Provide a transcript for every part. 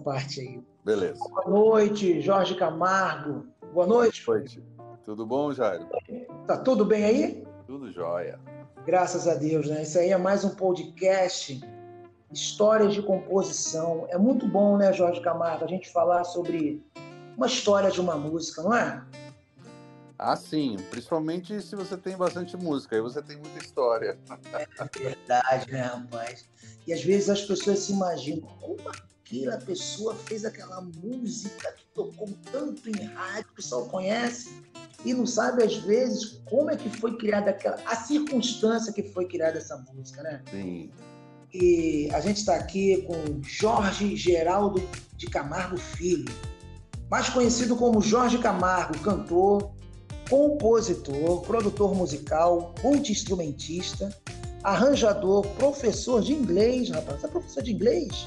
parte aí. Beleza. Boa noite, Jorge Camargo. Boa noite. Boa noite. Tudo bom, Jairo? Tá tudo bem aí? Tudo jóia. Graças a Deus, né? Isso aí é mais um podcast, histórias de composição. É muito bom, né, Jorge Camargo, a gente falar sobre uma história de uma música, não é? Ah, sim. Principalmente se você tem bastante música, aí você tem muita história. É verdade, né, rapaz? E às vezes as pessoas se imaginam como aquela pessoa fez aquela música que tocou tanto em rádio, que o pessoal conhece, e não sabe às vezes como é que foi criada aquela, a circunstância que foi criada essa música, né? Sim. E a gente está aqui com Jorge Geraldo de Camargo Filho, mais conhecido como Jorge Camargo, cantor, compositor, produtor musical, multi-instrumentista, arranjador, professor de inglês, rapaz. Você é professor de inglês?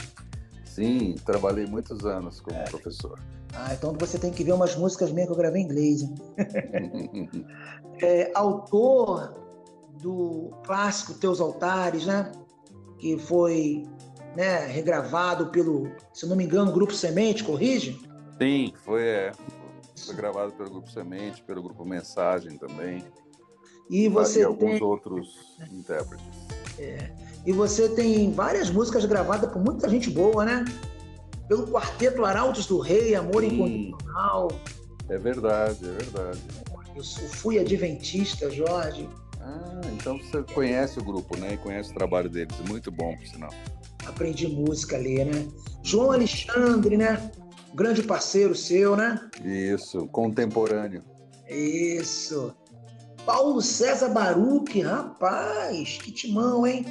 Sim, trabalhei muitos anos como é. professor. Ah, então você tem que ver umas músicas minhas que eu gravei em inglês. é, autor do clássico Teus Altares, né? Que foi né, regravado pelo, se não me engano, Grupo Semente, corrige? Sim, foi, é, foi gravado pelo Grupo Semente, pelo Grupo Mensagem também. E você e alguns tem... outros intérpretes. É. E você tem várias músicas gravadas por muita gente boa, né? Pelo Quarteto Arautos do Rei, Amor Sim. Incondicional. É verdade, é verdade. Eu fui adventista, Jorge. Ah, então você conhece o grupo, né? E conhece o trabalho deles. Muito bom, por sinal. Aprendi música ali, né? João Alexandre, né? Grande parceiro seu, né? Isso, contemporâneo. Isso. Paulo César Baruque, rapaz, que timão, hein?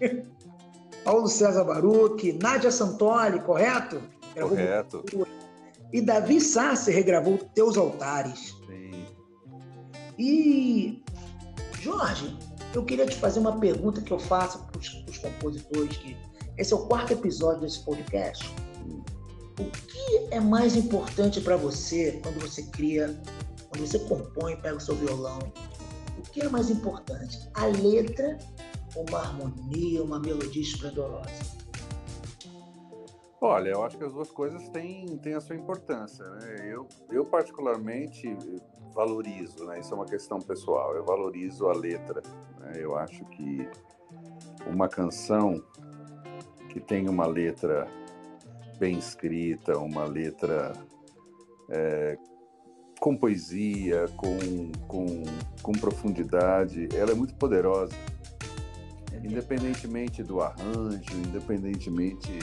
Paulo César Baruque, Nádia Santoli, correto? Gravou correto. E Davi Sassi regravou Teus Altares. Sim. E, Jorge, eu queria te fazer uma pergunta que eu faço para os compositores, que esse é o quarto episódio desse podcast. O que é mais importante para você quando você cria, quando você compõe, pega o seu violão? O que é mais importante? A letra uma harmonia, uma melodia esplendorosa? Olha, eu acho que as duas coisas têm, têm a sua importância. Né? Eu, eu, particularmente, valorizo, né? isso é uma questão pessoal, eu valorizo a letra. Né? Eu acho que uma canção que tem uma letra bem escrita, uma letra é, com poesia, com, com, com profundidade, ela é muito poderosa independentemente do arranjo, independentemente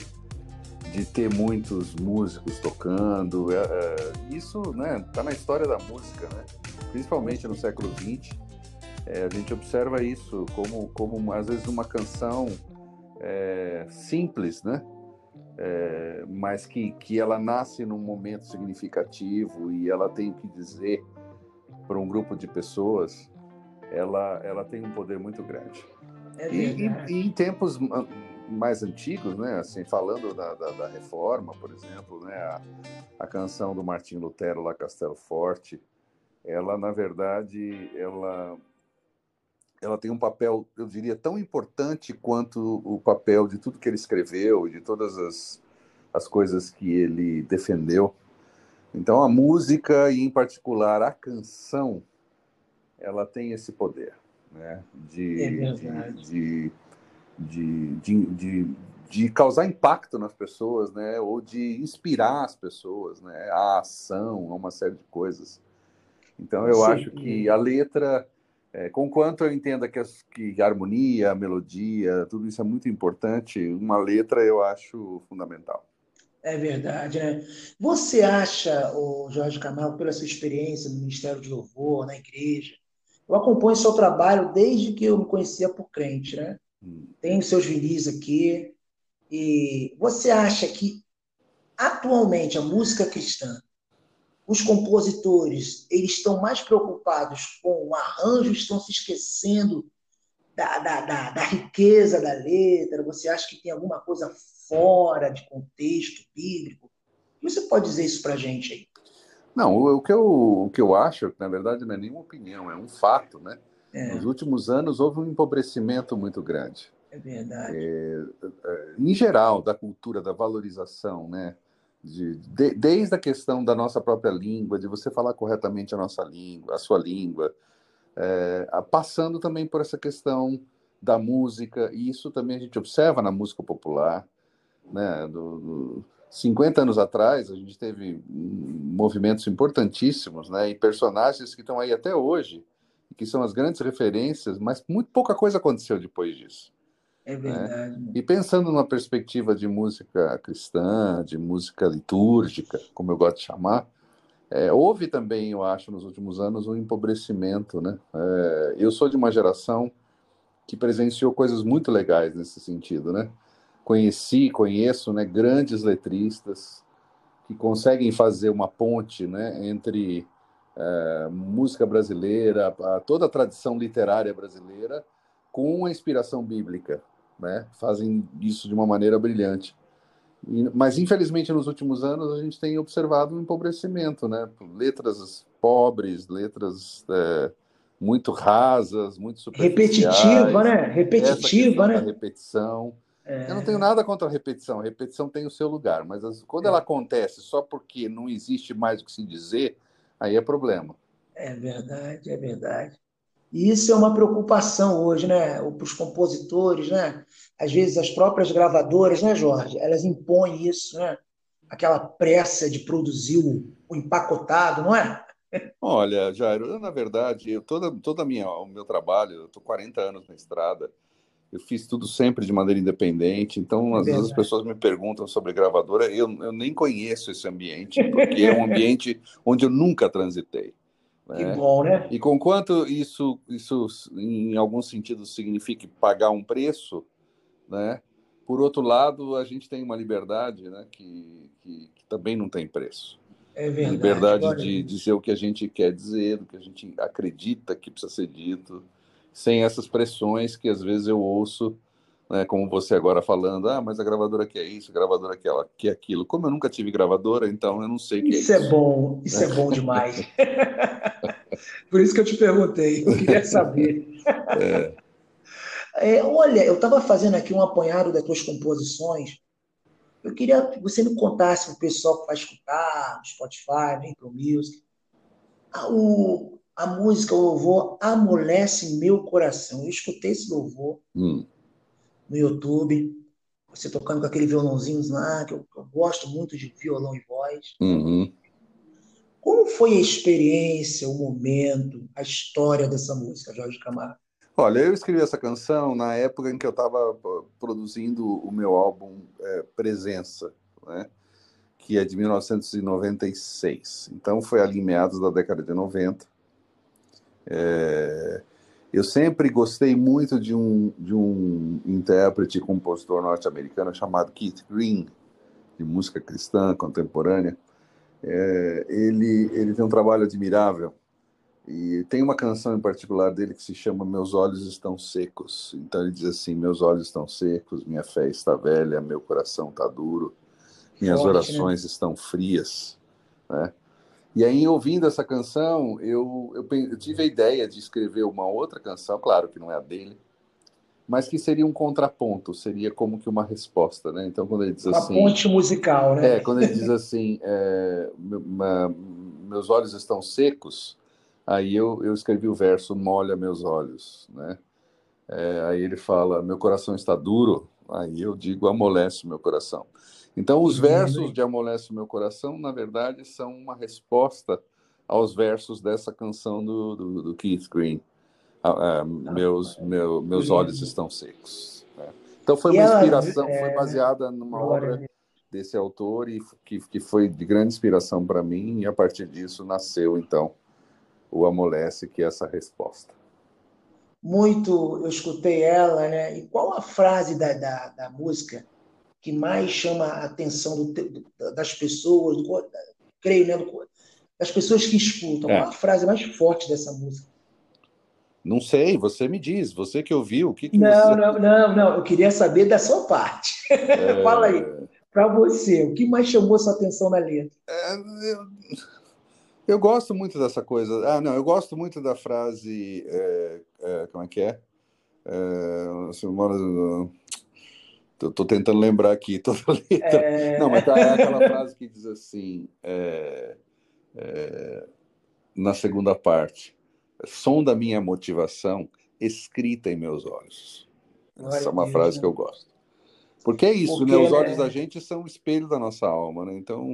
de ter muitos músicos tocando, é, é, isso né, tá na história da música, né? principalmente no século XX. É, a gente observa isso como, como às vezes uma canção é, simples, né? É, mas que, que ela nasce num momento significativo e ela tem o que dizer para um grupo de pessoas, ela, ela tem um poder muito grande. É e, e, e, em tempos mais antigos, né, assim, falando da, da, da reforma, por exemplo, né, a, a, canção do Martim Lutero, La Castelo Forte, ela, na verdade, ela, ela tem um papel, eu diria, tão importante quanto o papel de tudo que ele escreveu, de todas as, as coisas que ele defendeu. Então, a música, e em particular a canção, ela tem esse poder né? de, é de, de, de, de, de, causar impacto nas pessoas, né? ou de inspirar as pessoas né? a ação, a uma série de coisas. Então, eu Sim. acho que a letra, é, com quanto eu entenda que, as, que a harmonia, a melodia, tudo isso é muito importante, uma letra eu acho fundamental. É verdade, né? Você acha, o Jorge Camargo, pela sua experiência no Ministério de Louvor, na igreja, eu acompanho seu trabalho desde que eu me conhecia por crente, né? Hum. Tenho seus vinis aqui. E você acha que atualmente a música cristã, os compositores, eles estão mais preocupados com o arranjo, estão se esquecendo da, da, da, da riqueza da letra? Você acha que tem alguma coisa fora de contexto bíblico? Você pode dizer isso para a gente aí? Não, o, o, que eu, o que eu acho, na verdade, não é nenhuma opinião, é um fato, né? É. Nos últimos anos houve um empobrecimento muito grande. É verdade. É, é, em geral, da cultura, da valorização, né? De, de, desde a questão da nossa própria língua, de você falar corretamente a nossa língua, a sua língua, é, passando também por essa questão da música, e isso também a gente observa na música popular, né? Do, do 50 anos atrás, a gente teve movimentos importantíssimos, né? E personagens que estão aí até hoje, que são as grandes referências, mas muito pouca coisa aconteceu depois disso. É né? verdade. Né? E pensando numa perspectiva de música cristã, de música litúrgica, como eu gosto de chamar, é, houve também, eu acho, nos últimos anos, um empobrecimento. Né? É, eu sou de uma geração que presenciou coisas muito legais nesse sentido. Né? Conheci, conheço né, grandes letristas que conseguem fazer uma ponte né, entre é, música brasileira, toda a tradição literária brasileira, com a inspiração bíblica né? Fazem isso de uma maneira brilhante. E, mas infelizmente nos últimos anos a gente tem observado um empobrecimento, né? Letras pobres, letras é, muito rasas, muito repetitiva, né? Repetitiva, né? repetição. É... Eu não tenho nada contra a repetição. A repetição tem o seu lugar, mas as, quando é. ela acontece só porque não existe mais o que se dizer, aí é problema. É verdade, é verdade. E isso é uma preocupação hoje, né? Para os compositores, né? Às vezes as próprias gravadoras, né, Jorge? Elas impõem isso, né? Aquela pressa de produzir o, empacotado, não é? Olha, Jairo, eu, na verdade, eu, toda, toda minha, o meu trabalho, eu estou 40 anos na estrada, eu fiz tudo sempre de maneira independente, então às vezes as pessoas me perguntam sobre gravadora, eu, eu nem conheço esse ambiente, porque é um ambiente onde eu nunca transitei. Que né? bom, né? E com quanto isso, isso, em algum sentido, signifique pagar um preço, né? Por outro lado, a gente tem uma liberdade, né? Que, que, que também não tem preço. É verdade. Liberdade de dizer o que a gente quer dizer, o que a gente acredita que precisa ser dito, sem essas pressões que às vezes eu ouço né, como você agora falando, ah, mas a gravadora quer isso, a gravadora quer, quer aquilo. Como eu nunca tive gravadora, então eu não sei o que isso é isso. é bom, isso é bom demais. Por isso que eu te perguntei, eu queria saber. É. É, olha, eu estava fazendo aqui um apanhado das tuas composições. Eu queria que você me contasse para o pessoal que vai escutar no Spotify, no Apple Music. O, a música, o louvor, amolece meu coração. Eu escutei esse louvor. Hum no YouTube, você tocando com aquele violãozinho lá, que eu, eu gosto muito de violão e voz. Uhum. Como foi a experiência, o momento, a história dessa música, Jorge Camargo? Olha, eu escrevi essa canção na época em que eu estava produzindo o meu álbum é, Presença, né? que é de 1996. Então foi ali meados da década de 90. É... Eu sempre gostei muito de um, de um intérprete e compositor norte-americano chamado Keith Green, de música cristã contemporânea. É, ele, ele tem um trabalho admirável e tem uma canção em particular dele que se chama Meus Olhos Estão Secos. Então ele diz assim: Meus olhos estão secos, minha fé está velha, meu coração está duro, minhas Forte, né? orações né? estão frias. Né? E aí, ouvindo essa canção, eu, eu, eu, tive a ideia de escrever uma outra canção, claro que não é a dele, mas que seria um contraponto, seria como que uma resposta, né? Então, quando ele diz uma assim... Uma ponte musical, né? É, quando ele diz assim, é, meus olhos estão secos, aí eu, eu escrevi o verso, molha meus olhos, né? É, aí ele fala, meu coração está duro, aí eu digo, amolece meu coração. Então, os versos de Amolece o Meu Coração, na verdade, são uma resposta aos versos dessa canção do, do, do Keith Green. Uh, uh, meus, meu, meus olhos estão secos. Né? Então, foi uma inspiração, foi é, baseada numa obra desse autor e que, que foi de grande inspiração para mim, e a partir disso nasceu, então, o Amolece, que é essa resposta. Muito, eu escutei ela, né? E qual a frase da, da, da música que mais chama a atenção do, das pessoas, do, creio, né, do, das pessoas que escutam? É. Qual a frase mais forte dessa música? Não sei, você me diz, você que ouviu, o que, que não, você... Não, não, não, eu queria saber da sua parte. É... Fala aí, para você, o que mais chamou sua atenção na letra? É, eu, eu, gosto muito dessa coisa. Ah, não, eu gosto muito da frase, é, é como é que é? É, semana, Estou tentando lembrar aqui toda a letra. É... Não, mas tá, é aquela frase que diz assim, é, é, na segunda parte, som da minha motivação escrita em meus olhos. Essa é uma Deus, frase né? que eu gosto. Porque é isso, Porque, né? Os olhos da gente são o espelho da nossa alma, né? Então,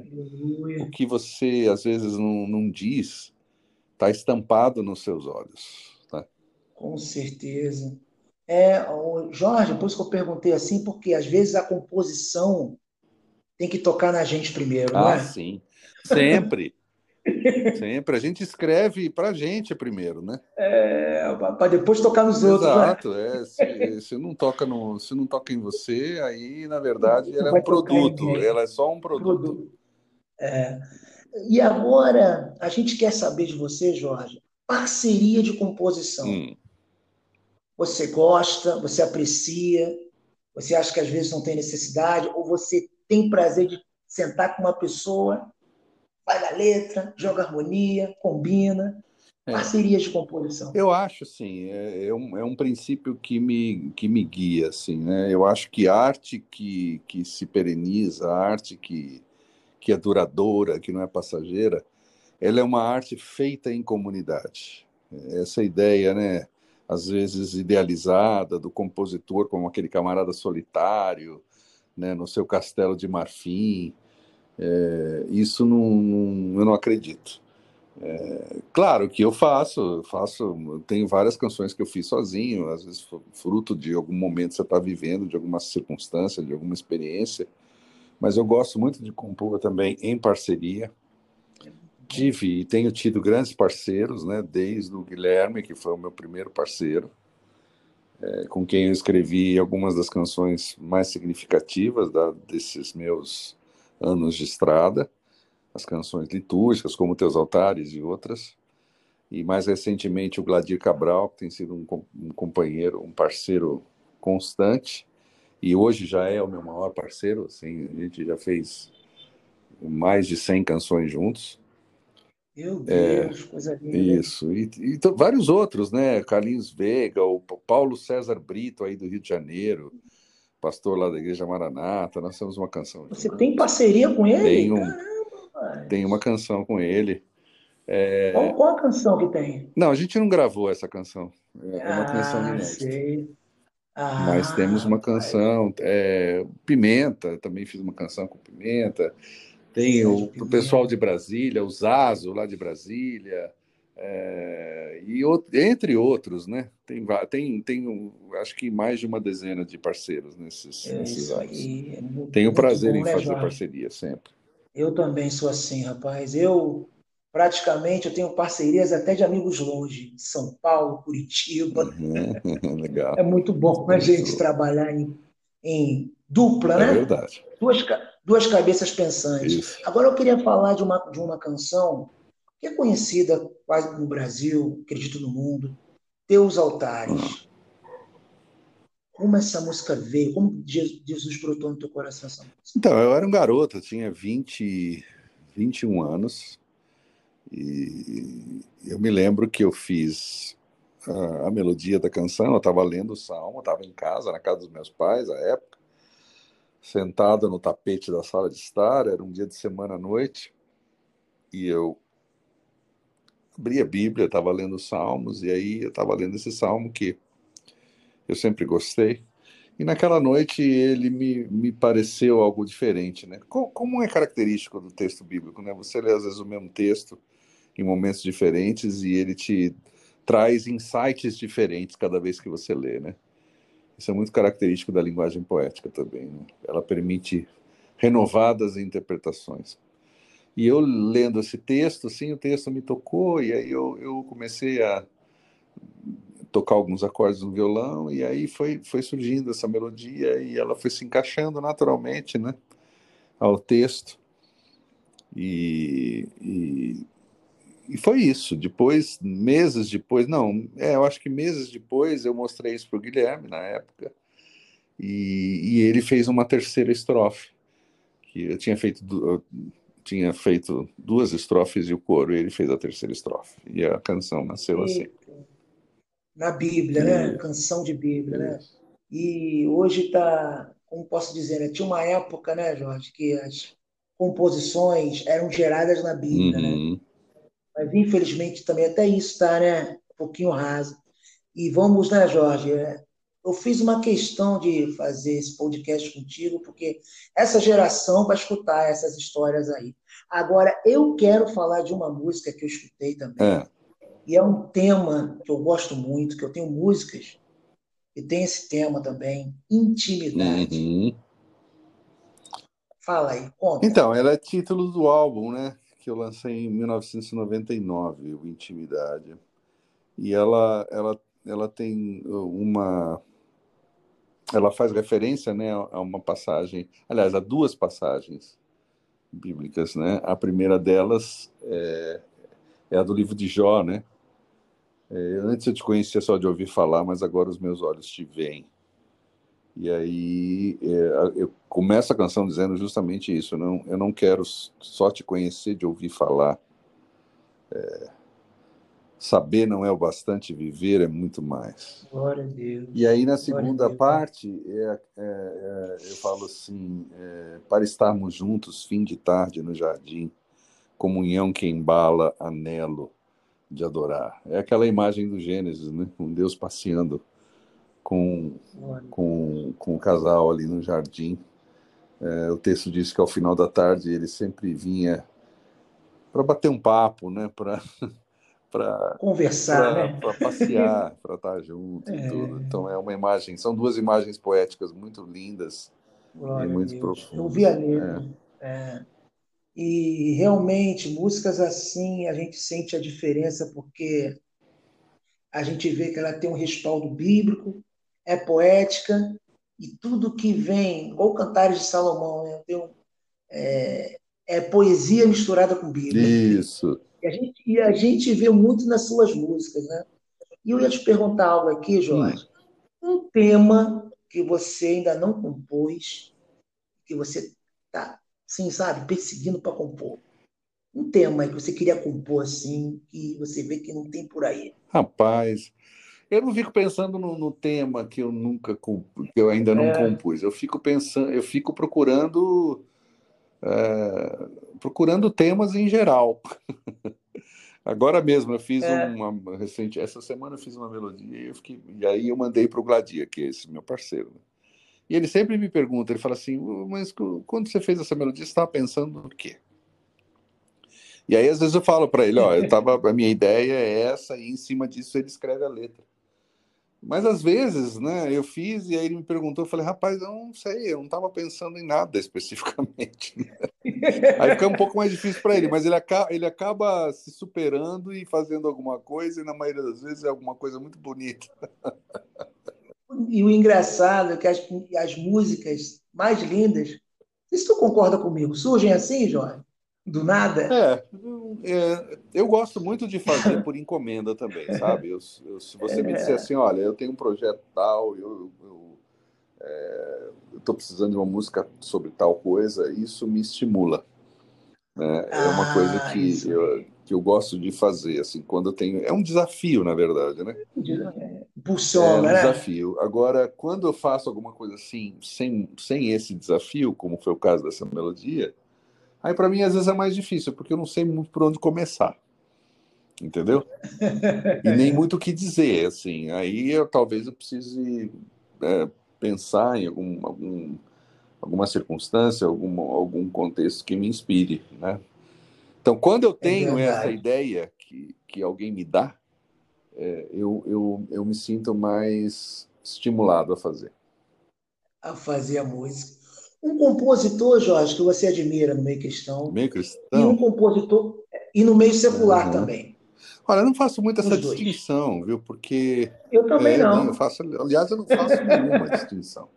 o que você às vezes não, não diz está estampado nos seus olhos. Tá? Com certeza. É, Jorge, por isso que eu perguntei assim, porque às vezes a composição tem que tocar na gente primeiro, ah, não é? sim. Sempre. Sempre. A gente escreve para a gente primeiro, né? É, para depois tocar nos outros. Né? Exato. Né? É, se, se, não toca no, se não toca em você, aí, na verdade, ela é um produto. Ela é só um produto. produto. É. E agora, a gente quer saber de você, Jorge, parceria de composição. Hum você gosta, você aprecia, você acha que às vezes não tem necessidade, ou você tem prazer de sentar com uma pessoa, faz a letra, joga harmonia, combina. É. Parcerias de composição. Eu acho, sim, é, é, um, é um princípio que me, que me guia, assim, né? Eu acho que arte que, que se pereniza, arte que, que é duradoura, que não é passageira, ela é uma arte feita em comunidade. Essa ideia, né? Às vezes idealizada do compositor como aquele camarada solitário, né, no seu castelo de marfim. É, isso não, não, eu não acredito. É, claro que eu faço, faço, tenho várias canções que eu fiz sozinho, às vezes fruto de algum momento que você está vivendo, de alguma circunstância, de alguma experiência, mas eu gosto muito de compor também em parceria tive e tenho tido grandes parceiros, né, desde o Guilherme, que foi o meu primeiro parceiro, é, com quem eu escrevi algumas das canções mais significativas da, desses meus anos de estrada, as canções litúrgicas, como Teus Altares e outras, e mais recentemente o Gladir Cabral, que tem sido um, um companheiro, um parceiro constante, e hoje já é o meu maior parceiro, assim, a gente já fez mais de 100 canções juntos, meu é, Deus, é, coisa linda. Isso, e, e vários outros, né? Carlinhos Veiga, o Paulo César Brito, aí do Rio de Janeiro, pastor lá da Igreja Maranata, nós temos uma canção. Você tem parceria com ele? Tenho, Caramba, tem uma canção com ele. É... Qual, qual, a canção que tem? Não, a gente não gravou essa canção. É uma ah, canção inédita. Ah, Mas temos uma canção, é, Pimenta, também fiz uma canção com Pimenta. Tem o, o, pessoal de Brasília, o Zazo lá de Brasília, é, e entre outros, né? Tem, tem, tem acho que mais de uma dezena de parceiros nesses, é nesses anos. É Tenho prazer bom, em né, fazer Jorge? parceria sempre. Eu também sou assim, rapaz. Eu praticamente eu tenho parcerias até de amigos longe, São Paulo, Curitiba. Uhum, legal. É muito bom a gente trabalhar em, em dupla, é né? É verdade. Duas, duas cabeças pensantes. Isso. Agora eu queria falar de uma, de uma canção que é conhecida quase no Brasil, acredito no mundo, Teus Altares. Como essa música veio? Como Jesus brotou no teu coração essa música? Então, eu era um garoto, eu tinha 20, 21 anos, e eu me lembro que eu fiz a, a melodia da canção, eu estava lendo o salmo, estava em casa, na casa dos meus pais, à época, sentada no tapete da sala de estar, era um dia de semana à noite, e eu abri a Bíblia, estava lendo Salmos, e aí eu estava lendo esse salmo que eu sempre gostei. E naquela noite ele me, me pareceu algo diferente, né? Como, é característico do texto bíblico, né? Você lê às vezes o mesmo texto em momentos diferentes e ele te traz insights diferentes cada vez que você lê, né? Isso é muito característico da linguagem poética também. Né? Ela permite renovadas interpretações. E eu lendo esse texto, assim, o texto me tocou, e aí eu, eu comecei a tocar alguns acordes no violão, e aí foi, foi surgindo essa melodia, e ela foi se encaixando naturalmente né, ao texto. E, e e foi isso. Depois, meses depois, não, é, eu acho que meses depois eu mostrei isso para o Guilherme na época, e, e, ele fez uma terceira estrofe, que eu tinha feito, eu tinha feito duas estrofes e o coro, e ele fez a terceira estrofe, e a canção nasceu assim. na Bíblia, né? Canção de Bíblia, né? E hoje está, como posso dizer, né? tinha uma época, né, Jorge, que as composições eram geradas na Bíblia, né? Mas infelizmente também até isso está, né? Um pouquinho raso. E vamos, né, Jorge? é, Eu fiz uma questão de fazer esse podcast contigo, porque essa geração vai escutar essas histórias aí. Agora, eu quero falar de uma música que eu escutei também. É. E é um tema que eu gosto muito, que eu tenho músicas que tem esse tema também, intimidade. Uhum. Fala aí, conta. Então, ela é título do álbum, né? Que eu lancei em 1999, o Intimidade. E ela, ela, ela tem uma. Ela faz referência, né, a uma passagem, aliás, a duas passagens bíblicas, né? A primeira delas é, é a do livro de Jó, né? É, antes eu te conhecia só de ouvir falar, mas agora os meus olhos te veem. E aí é, eu começo a canção dizendo justamente isso. Não, eu não quero só te conhecer de ouvir falar. É, saber não é o bastante, viver é muito mais. Glória a Deus. E aí na segunda Deus. parte é, é, é, eu falo assim: é, para estarmos juntos, fim de tarde no jardim, comunhão que embala, anelo de adorar. É aquela imagem do Gênesis, né? Um Deus passeando com, com, com o casal ali no jardim. É, o texto diz que ao final da tarde ele sempre vinha para bater um papo, né? Para para Conversar, né? para passear, para estar junto e É. tudo. Então é uma imagem, são duas imagens poéticas muito lindas Glória e muito profundas. Eu vi a letra. É. E realmente, músicas assim, a gente sente a diferença porque a gente vê que ela tem um respaldo bíblico, é poética, e tudo que vem, ou Cantares de Salomão, né? Um- é, é poesia misturada com Bíblia. Isso. E a gente, e a gente vê muito nas suas músicas, né? E eu ia te perguntar algo aqui, Jorge. Um tema que você ainda não compôs, que você tá, assim, sabe, perseguindo para compor. Um tema que você queria compor assim, que você vê que não tem por aí. Rapaz, eu não fico pensando no, no tema que eu nunca que eu ainda não É. compus. Eu fico pensando, eu fico procurando é, procurando temas em geral. Agora mesmo eu fiz É. uma recente, essa semana eu fiz uma melodia e eu fiquei, e aí eu mandei para o Gladia, que é esse meu parceiro. né? E ele sempre me pergunta, ele fala assim, "Ô, mas quando você fez essa melodia, você estava pensando no quê? E aí às vezes eu falo para ele, ó, eu tava, a minha ideia é essa e em cima disso ele escreve a letra. Mas às vezes, né, eu fiz e aí ele me perguntou, eu falei, rapaz, eu não sei, eu não estava pensando em nada especificamente. Aí fica um pouco mais difícil para ele, mas ele, aca ele acaba se superando e fazendo alguma coisa, e na maioria das vezes é alguma coisa muito bonita. E o engraçado é que as, as músicas mais lindas, se tu concorda comigo, surgem assim, Jorge? Do nada? É, é, eu gosto muito de fazer por encomenda também, sabe? Eu, eu, se você me disser assim, olha, eu tenho um projeto tal, eu estou precisando de uma música sobre tal coisa, isso me estimula. Né? É uma Ah, coisa que eu, que eu gosto de fazer, assim, quando eu tenho. É um desafio, na verdade, né? É, É Impulsiona, um né? desafio. Agora, quando eu faço alguma coisa assim, sem, sem esse desafio, como foi o caso dessa melodia, aí para mim às vezes é mais difícil, porque eu não sei muito por onde começar. Entendeu? E nem muito o que dizer, assim. Aí eu talvez eu precise é, pensar em algum, algum, alguma circunstância, algum, algum contexto que me inspire, né? Então, quando eu tenho É essa ideia que, que alguém me dá, é, eu, eu, eu me sinto mais estimulado a fazer. A fazer a música. Um compositor, Jorge, que você admira no meio cristão, Meio e um cristão? compositor, e no meio secular Aham. também. Olha, eu não faço muito essa Os dois. distinção, viu? Porque Eu também é, nem não. eu faço, aliás, eu não faço nenhuma distinção.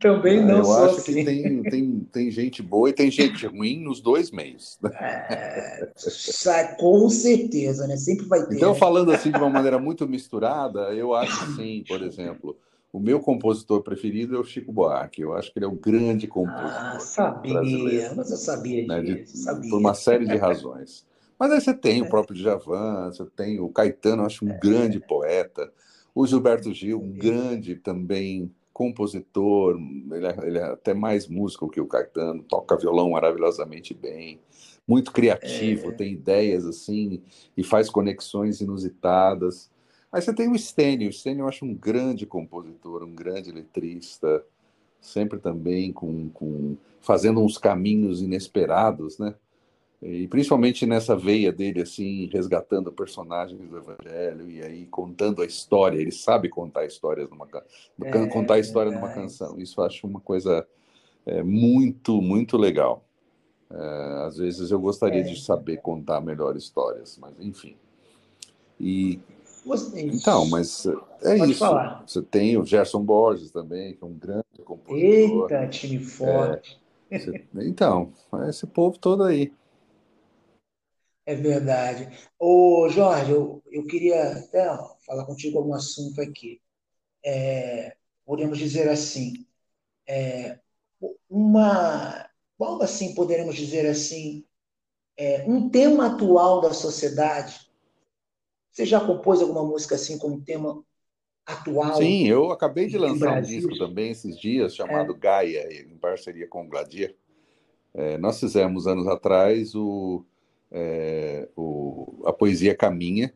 Também não eu acho assim. que tem, tem, tem gente boa e tem gente ruim nos dois meios. É, sa- com certeza, né? Sempre vai ter. Então, falando assim de uma maneira muito misturada, eu acho sim, por exemplo, o meu compositor preferido é o Chico Buarque. Eu acho que ele é o grande Ah, compositor sabia, brasileiro, mas eu sabia né? De, disso, sabia. por uma série de razões. Mas aí você tem o próprio Djavan, você tem o Caetano, eu acho um grande poeta. O Gilberto Gil, um grande também compositor, ele é, ele é, até mais músico que o Caetano, toca violão maravilhosamente bem, muito criativo, é. tem ideias assim e faz conexões inusitadas. Aí você tem o Stênio, o Stênio eu acho um grande compositor, um grande letrista, sempre também com, com fazendo uns caminhos inesperados, né? E principalmente nessa veia dele, assim, resgatando personagens do Evangelho e aí contando a história. Ele sabe contar histórias numa é, contar a história numa canção. Isso eu acho uma coisa é, muito, muito legal. É, às vezes eu gostaria de é. saber contar melhor histórias, mas enfim. E então, mas é Pode isso. Falar. Você tem o Gerson Borges também, que é um grande compositor. Eita, time forte. É, você, então, esse povo todo aí. É verdade. Ô, Jorge, eu, eu queria até falar contigo algum assunto aqui. É, podemos dizer assim, é, uma, qual assim poderemos dizer assim, é, um tema atual da sociedade. Você já compôs alguma música assim com um tema atual? Sim, eu acabei de lançar um disco também esses dias chamado é. Gaia, em parceria com o Gladir. É, nós fizemos anos atrás o é, o, a poesia caminha,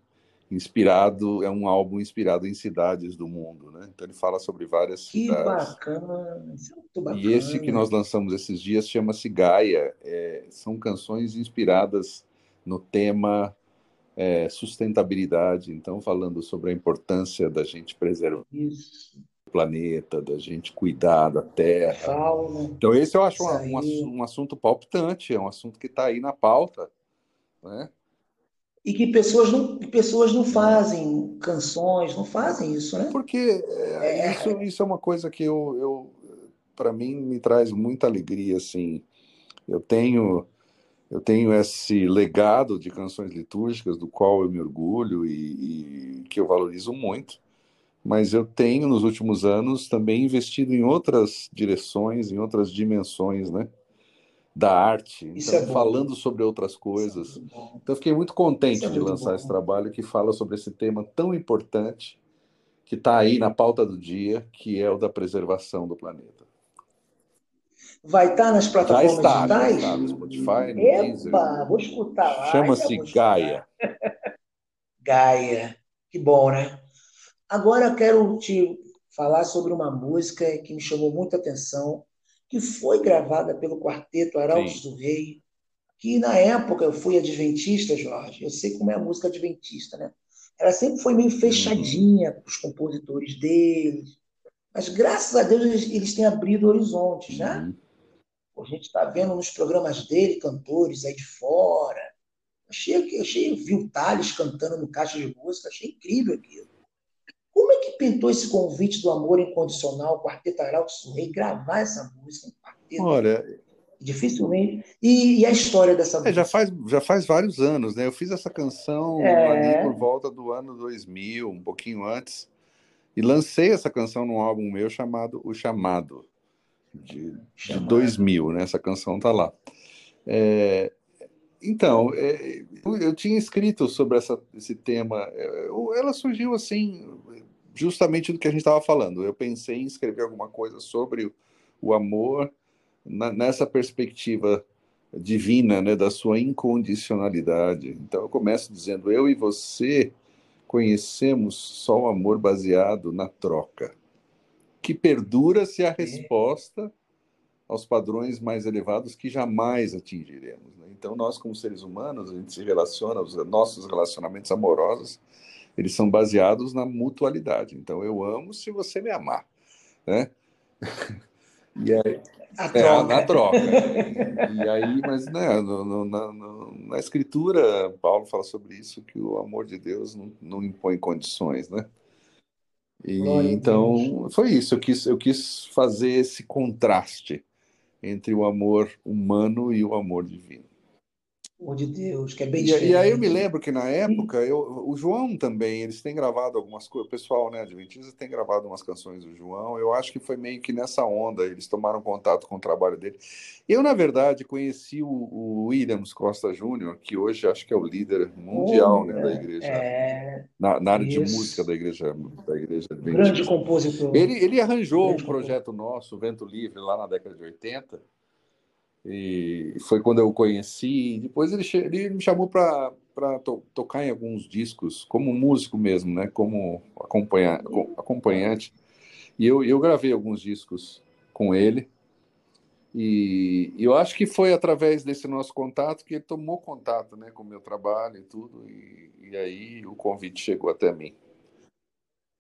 inspirado é um álbum inspirado em cidades do mundo, né? Então ele fala sobre várias que cidades. Bacana, isso é muito bacana. E esse que nós lançamos esses dias chama-se Gaia. É, são canções inspiradas no tema é, sustentabilidade. Então falando sobre a importância da gente preservar isso. o planeta, da gente cuidar da terra. Fauna, então esse eu acho um, um, um assunto palpitante, é um assunto que está aí na pauta né? E que pessoas não, pessoas não fazem canções, não fazem isso, né? Porque é, é... Isso, isso é uma coisa que eu, eu para mim me traz muita alegria, assim. Eu tenho eu tenho esse legado de canções litúrgicas do qual eu me orgulho e, e, que eu valorizo muito, mas eu tenho nos últimos anos também investido em outras direções, em outras dimensões, né? da arte, então, é falando sobre outras é coisas. É então, fiquei muito contente é de lançar bom. esse trabalho que fala sobre esse tema tão importante que está aí na pauta do dia, que é o da preservação do planeta. Vai estar tá nas plataformas já está, digitais? Já está no Spotify, no Epa, Deezer. vou escutar lá. Chama-se Gaia. Gaia. Que bom, né? Agora eu quero te falar sobre uma música que me chamou muita atenção que foi gravada pelo quarteto Arautos do Rei, que na época eu fui adventista, Jorge, eu sei como é a música adventista, né? Ela sempre foi meio fechadinha para os compositores deles, mas graças a Deus eles, eles têm abrido horizontes, né? Uhum. A gente está vendo nos programas dele cantores aí de fora. Achei, achei, vi o Thales cantando no caixa de música, achei incrível aquilo. Como é que pintou esse convite do amor incondicional, o Quarteto Arauto Rei, gravar essa música, um quarteto? Olha, dificilmente. E, e, a história dessa música? É, já, faz, já faz vários anos, né? Eu fiz essa canção é... ali por volta do ano 2000, um pouquinho antes, e lancei essa canção num álbum meu chamado O Chamado, de, de 2000, né? Essa canção tá lá. É, então, é, eu tinha escrito sobre essa, esse tema. É, ela surgiu assim, justamente do que a gente estava falando. Eu pensei em escrever alguma coisa sobre o amor na, nessa perspectiva divina, né, da sua incondicionalidade. Então eu começo dizendo: eu e você conhecemos só o amor baseado na troca, que perdura se a resposta aos padrões mais elevados que jamais atingiremos. Né? Então nós como seres humanos a gente se relaciona, os nossos relacionamentos amorosos eles são baseados na mutualidade. Então, eu amo se você me amar, né? E aí, a é, na troca. E, aí, mas né, no, no, na, no, na, escritura, Paulo fala sobre isso, que o amor de Deus não, não impõe condições, né? E, então, foi isso. Eu quis, eu quis fazer esse contraste entre o amor humano e o amor divino. Por de Deus, que é bem e, diferente. E aí eu me lembro que na época, eu, o João também, eles têm gravado algumas coisas, o pessoal, né, Adventista tem gravado umas canções do João, eu acho que foi meio que nessa onda, eles tomaram contato com o trabalho dele. Eu, na verdade, conheci o, o Williams Costa Júnior, que hoje acho que é o líder mundial oh, né, da igreja, é... na, na, área Isso. de música da igreja, da igreja Adventista. Grande compositor. Ele, ele arranjou Grande um projeto compositor. nosso, Vento Livre, lá na década de 80, e foi quando eu o conheci. Depois ele, ele me chamou para to, tocar em alguns discos, como músico mesmo, né? como acompanha, acompanhante. E eu, eu gravei alguns discos com ele. E, eu acho que foi através desse nosso contato que ele tomou contato né, com o meu trabalho e tudo. E, e aí o convite chegou até mim.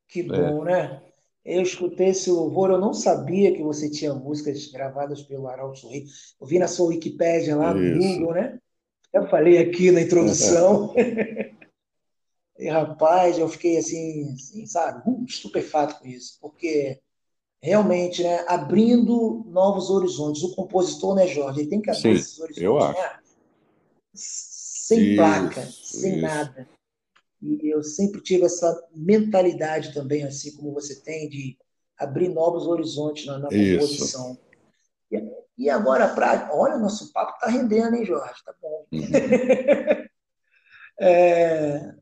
Que bom, é. né? Eu escutei esse louvor, eu não sabia que você tinha músicas gravadas pelo Arauto Sorri. Eu vi na sua Wikipédia lá no Isso. Google, né? Eu falei aqui na introdução. e rapaz, eu fiquei assim, assim sabe, uh, estupefato com isso, porque realmente, né, abrindo novos horizontes. O compositor, né, Jorge, ele tem que abrir Sim, esses horizontes, eu acho. Né? Sem isso, placa, sem isso. nada. E eu sempre tive essa mentalidade também, assim como você tem, de abrir novos horizontes na, na composição. E, e, agora, pra, olha, nosso papo está rendendo, hein, Jorge? Tá bom. Uhum. é,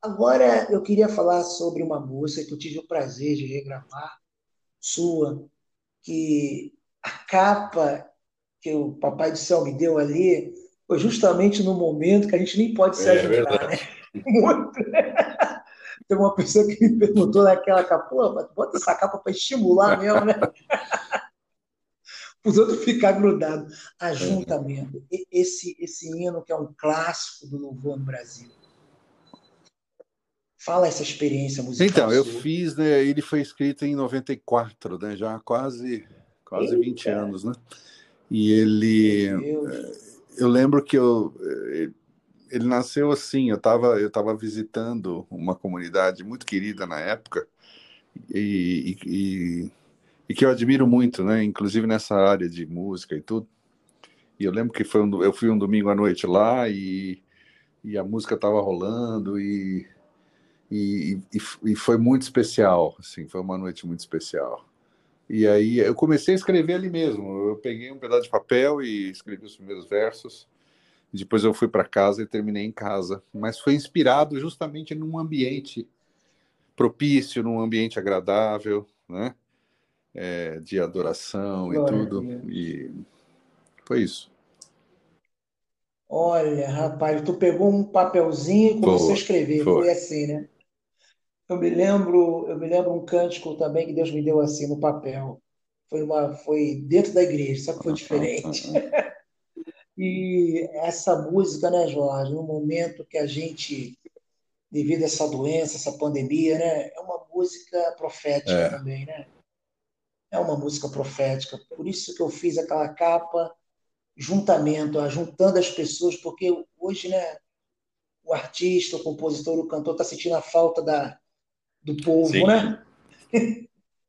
agora, eu queria falar sobre uma música que eu tive o prazer de regravar, sua, que a capa que o Papai do Céu me deu ali foi justamente no momento que a gente nem pode se é, ajudar, né? Muito. Tem uma pessoa que me perguntou naquela capa, bota essa capa para estimular mesmo, né? Os outros ficar grudados. Ajuntamento. Esse, esse hino que é um clássico do louvor no Brasil. Fala essa experiência musical. Então, eu fiz, né? Ele foi escrito em 94, né? Já há quase, quase Eita. 20 anos, né? E ele. Eh, eu lembro que eu eh, ele nasceu assim. Eu estava eu tava visitando uma comunidade muito querida na época e, e, e, que eu admiro muito, né? Inclusive nessa área de música e tudo. E eu lembro que foi um, eu fui um domingo à noite lá e, e a música estava rolando e, e, e, foi muito especial, assim, foi uma noite muito especial. E aí eu comecei a escrever ali mesmo. Eu peguei um pedaço de papel e escrevi os primeiros versos. Depois eu fui para casa e terminei em casa. Mas foi inspirado justamente num ambiente propício, num ambiente agradável, né? É, de adoração Glória e tudo. E foi isso. Olha, rapaz, tu pegou um papelzinho e começou a escrever. Foi. foi assim, né? Eu me lembro, eu me lembro um cântico também que Deus me deu assim no papel. Foi uma, foi dentro da igreja, só que foi diferente. E essa música, né, Jorge, no momento que a gente, devido a essa doença, essa pandemia, né, é uma música profética é. também, né? É uma música profética. Por isso que eu fiz aquela capa, juntamento, juntando as pessoas, porque hoje, né, o artista, o compositor, o cantor está sentindo a falta da, do povo, Sim. né?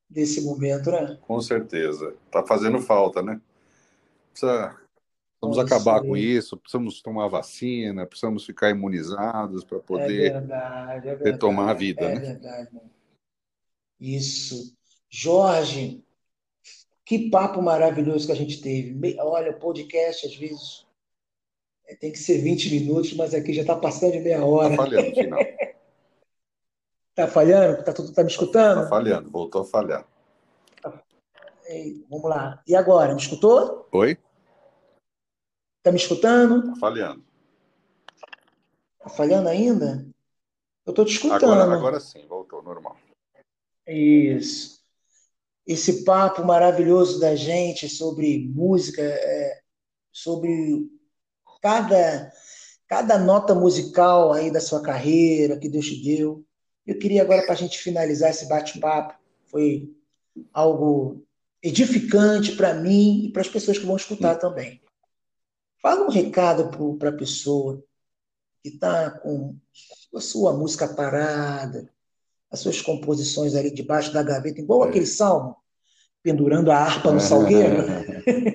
Desse momento, né? Com certeza. Está fazendo falta, né? Precisa Precisamos acabar com isso, precisamos tomar vacina, precisamos ficar imunizados para poder é verdade, é verdade, retomar a vida. É né? verdade. Isso. Jorge, que papo maravilhoso que a gente teve. Olha, podcast, às vezes, é, tem que ser 20 minutos, mas aqui já está passando de meia hora. Está falhando final. Está falhando? Está tá me escutando? Está falhando, voltou a falhar. Vamos lá. E agora, me escutou? Oi? Está me escutando? Está falhando. Está falhando ainda? Eu estou te escutando. Agora, agora sim, voltou, normal. Isso. Esse papo maravilhoso da gente sobre música, é, sobre cada, cada nota musical aí da sua carreira que Deus te deu. Eu queria agora, para a gente finalizar esse bate-papo, foi algo edificante para mim e para as pessoas que vão escutar também. Fala um recado para a pessoa que está com a sua música parada, as suas composições ali debaixo da gaveta, igual é. aquele salmo, pendurando a harpa no salgueiro.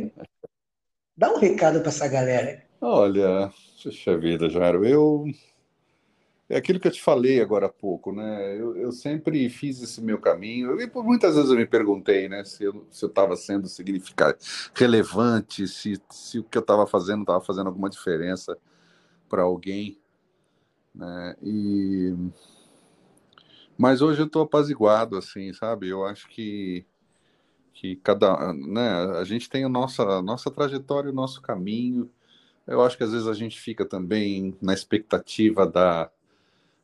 Dá um recado para essa galera. Olha, puxa vida, Jairo, eu é aquilo que eu te falei agora há pouco, né? Eu, eu sempre fiz esse meu caminho, por muitas vezes eu me perguntei, né, se eu estava sendo significativo, relevante, se, se o que eu estava fazendo estava fazendo alguma diferença para alguém, né? E... Mas hoje eu estou apaziguado, assim, sabe? Eu acho que, que cada, né, a gente tem a nossa, a nossa trajetória, o nosso caminho. Eu acho que às vezes a gente fica também na expectativa da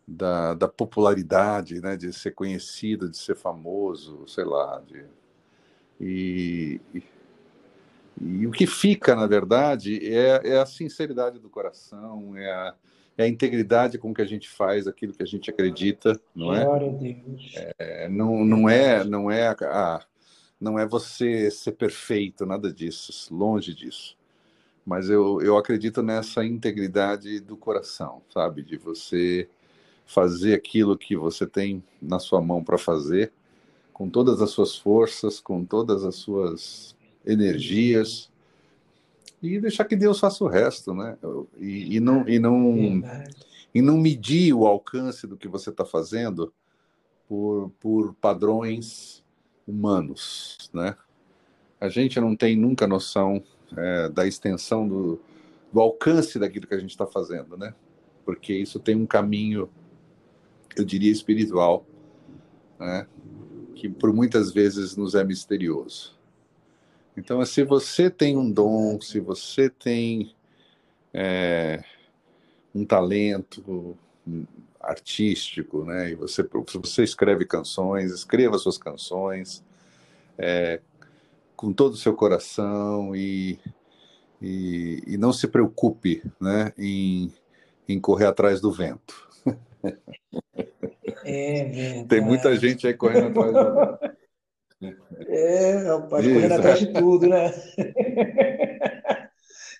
da, da popularidade, né, de ser conhecido, de ser famoso, sei lá, de, e, e, e, o que fica, na verdade, é, é a sinceridade do coração, é a, é a integridade com que a gente faz aquilo que a gente acredita, não é? Glória a Deus. É, não, não é, não é a, a, não é você ser perfeito, nada disso, longe disso. Mas eu, eu acredito nessa integridade do coração, sabe? De você fazer aquilo que você tem na sua mão para fazer, com todas as suas forças, com todas as suas energias, e deixar que Deus faça o resto, né? E, e não, e, não, e não medir o alcance do que você está fazendo por, por padrões humanos, né? A gente não tem nunca noção é, da extensão do, do alcance daquilo que a gente está fazendo, né? Porque isso tem um caminho eu diria espiritual, né? que por muitas vezes nos é misterioso. Então, se você tem um dom, se você tem é, um talento artístico, né? E você, você escreve canções, escreva suas canções é, com todo o seu coração e, e, e, não se preocupe, né? Em, em correr atrás do vento. É verdade. Tem muita gente aí correndo atrás do... É, rapaz, correndo atrás de tudo, né?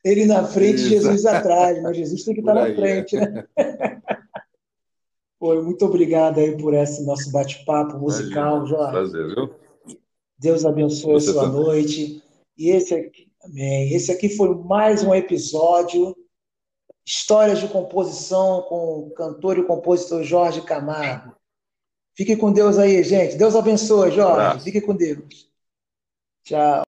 Ele na frente, Isso. Jesus atrás, mas Jesus tem que estar na frente, né? Pô, muito obrigado aí por esse nosso bate-papo musical, Jorge. Prazer, viu? Deus abençoe Você a sua também. noite. E esse aqui, amém. Esse aqui foi mais um episódio Histórias de composição com o cantor e compositor Jorge Camargo. Fique com Deus aí, gente. Deus abençoe, Jorge. Fique com Deus. Tchau.